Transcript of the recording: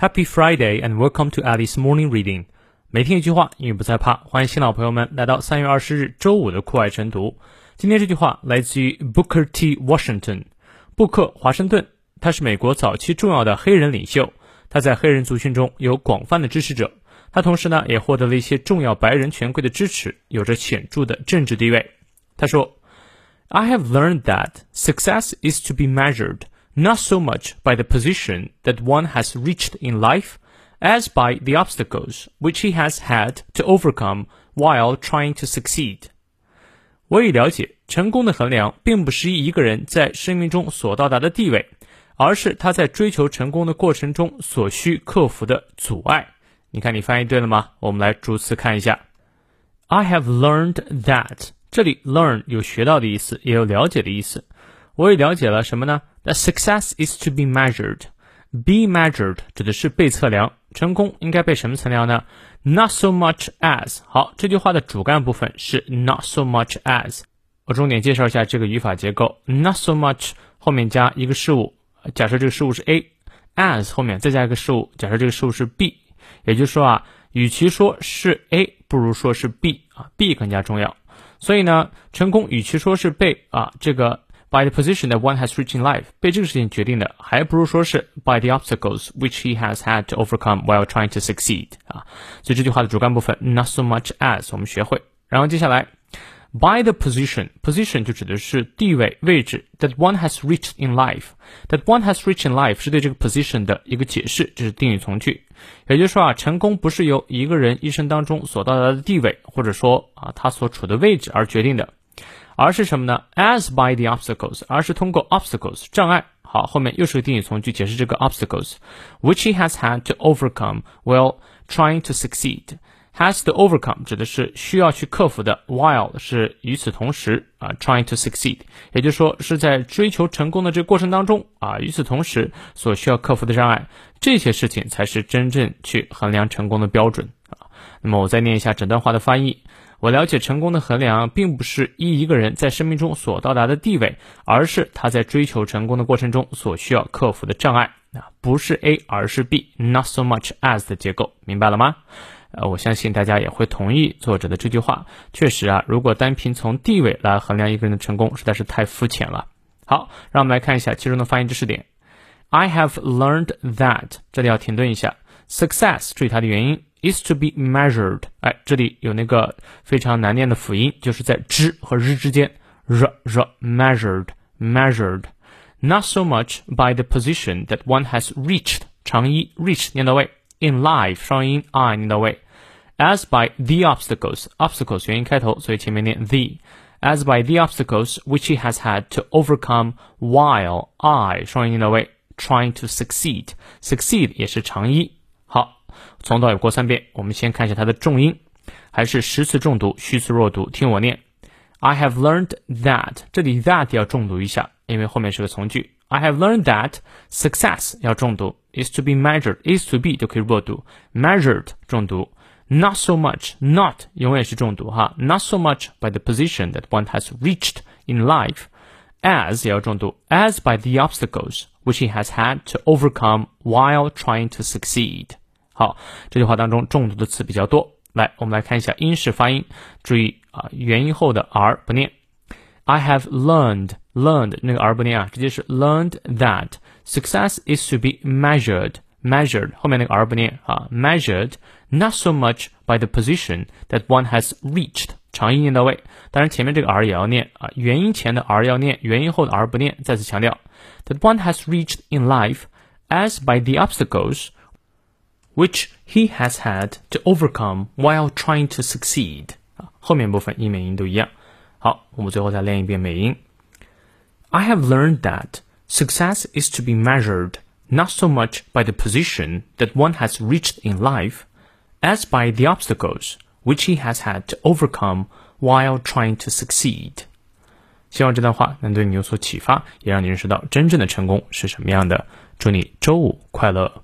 Happy Friday and welcome to Alice Morning Reading。每天一句话，英语不再怕。欢迎新老朋友们来到三月二十日周五的课外晨读。今天这句话来自于 Booker T. Washington，布克华盛顿。他是美国早期重要的黑人领袖，他在黑人族群中有广泛的支持者。他同时呢，也获得了一些重要白人权贵的支持，有着显著的政治地位。他说：“I have learned that success is to be measured not so much by the position that one has reached in life as by the obstacles which he has had to overcome while trying to succeed。”我已了解，成功的衡量并不是一个人在生命中所到达的地位，而是他在追求成功的过程中所需克服的阻碍。你看，你翻译对了吗？我们来逐词看一下。I have learned that，这里 learn 有学到的意思，也有了解的意思。 我也了解了什么呢？The success is to be measured。Be measured 指的是被测量，成功应该被什么测量呢？Not so much as。好，这句话的主干部分是 not so much as。我重点介绍一下这个语法结构。Not so much 后面加一个事物，假设这个事物是 A，as 后面再加一个事物，假设这个事物是 B。也就是说啊，与其说是 A，不如说是 B 啊，B 更加重要。所以呢，成功与其说是被啊这个 by the position that one has reached in life 被这个事情决定的，还不如说是 by the obstacles which he has had to overcome while trying to succeed 啊。所以这句话的主干部分 not so much as 我们学会，然后接下来。By the position, position 就指的是地位、位置。That one has reached in life. That one has reached in life 是对这个 position 的一个解释，这是定语从句。也就是说啊，成功不是由一个人一生当中所到达的地位，或者说啊他所处的位置而决定的， 而是什么呢？As by the obstacles，而是通过 obstacles 障碍。好，后面又是个定语从句解释这个 obstacles，which he has had to overcome while trying to succeed。has to overcome 指的是需要去克服的，while 是与此同时啊，trying to succeed，也就是说是在追求成功的这个过程当中啊，与此同时所需要克服的障碍，这些事情才是真正去衡量成功的标准啊。那么我再念一下整段话的翻译。我了解成功的衡量并不是依一个人在生命中所到达的地位，而是他在追求成功的过程中所需要克服的障碍啊，不是 A 而是 B，not so much as 的结构，明白了吗？呃，我相信大家也会同意作者的这句话。确实啊，如果单凭从地位来衡量一个人的成功，实在是太肤浅了。好，让我们来看一下其中的发音知识点。I have learned that，这里要停顿一下。Success，注意它的元音 ，is to be measured。哎，这里有那个非常难念的辅音，就是在之和日之间，r r measured measured。Not so much by the position that one has reached，长一 reach 念到位。in life 双音 i 念到位，as by the obstacles obstacles 元音开头，所以前面念 the。as by the obstacles which he has had to overcome while I 双音念到位，trying to succeed succeed 也是长一。 好，从头到尾过三遍。我们先看一下它的重音，还是实词重读，虚词弱读。听我念：I have learned that 这里 that 要重读一下，因为后面是个从句。I have learned that success 要重读。is to be measured is to be 就可以弱读，measured 重读，not so much not 永远是重读哈，not so much by the position that one has reached in life as 也要重读，as by the obstacles which he has had to overcome while trying to succeed。 好，这句话当中重读的词比较多，来，我们来看一下英式发音，注意啊，元音后的 r 不念。I have learned learned 那个 r 不念啊，直接是 learned that success is to be measured measured 后面那个 r 不念啊，measured not so much by the position that one has reached 长音念到位，当然前面这个 r 也要念啊，元音前的 r 要念，元音后的 r 不念。再次强调，that one has reached in life as by the obstacles which he has had to overcome while trying to succeed 啊，后面部分音美音都一样。好，我们最后再练一遍美音。I have learned that success is to be measured not so much by the position that one has reached in life, as by the obstacles which he has had to overcome while trying to succeed. 希望这段话能对你有所启发，也让你认识到真正的成功是什么样的。祝你周五快乐！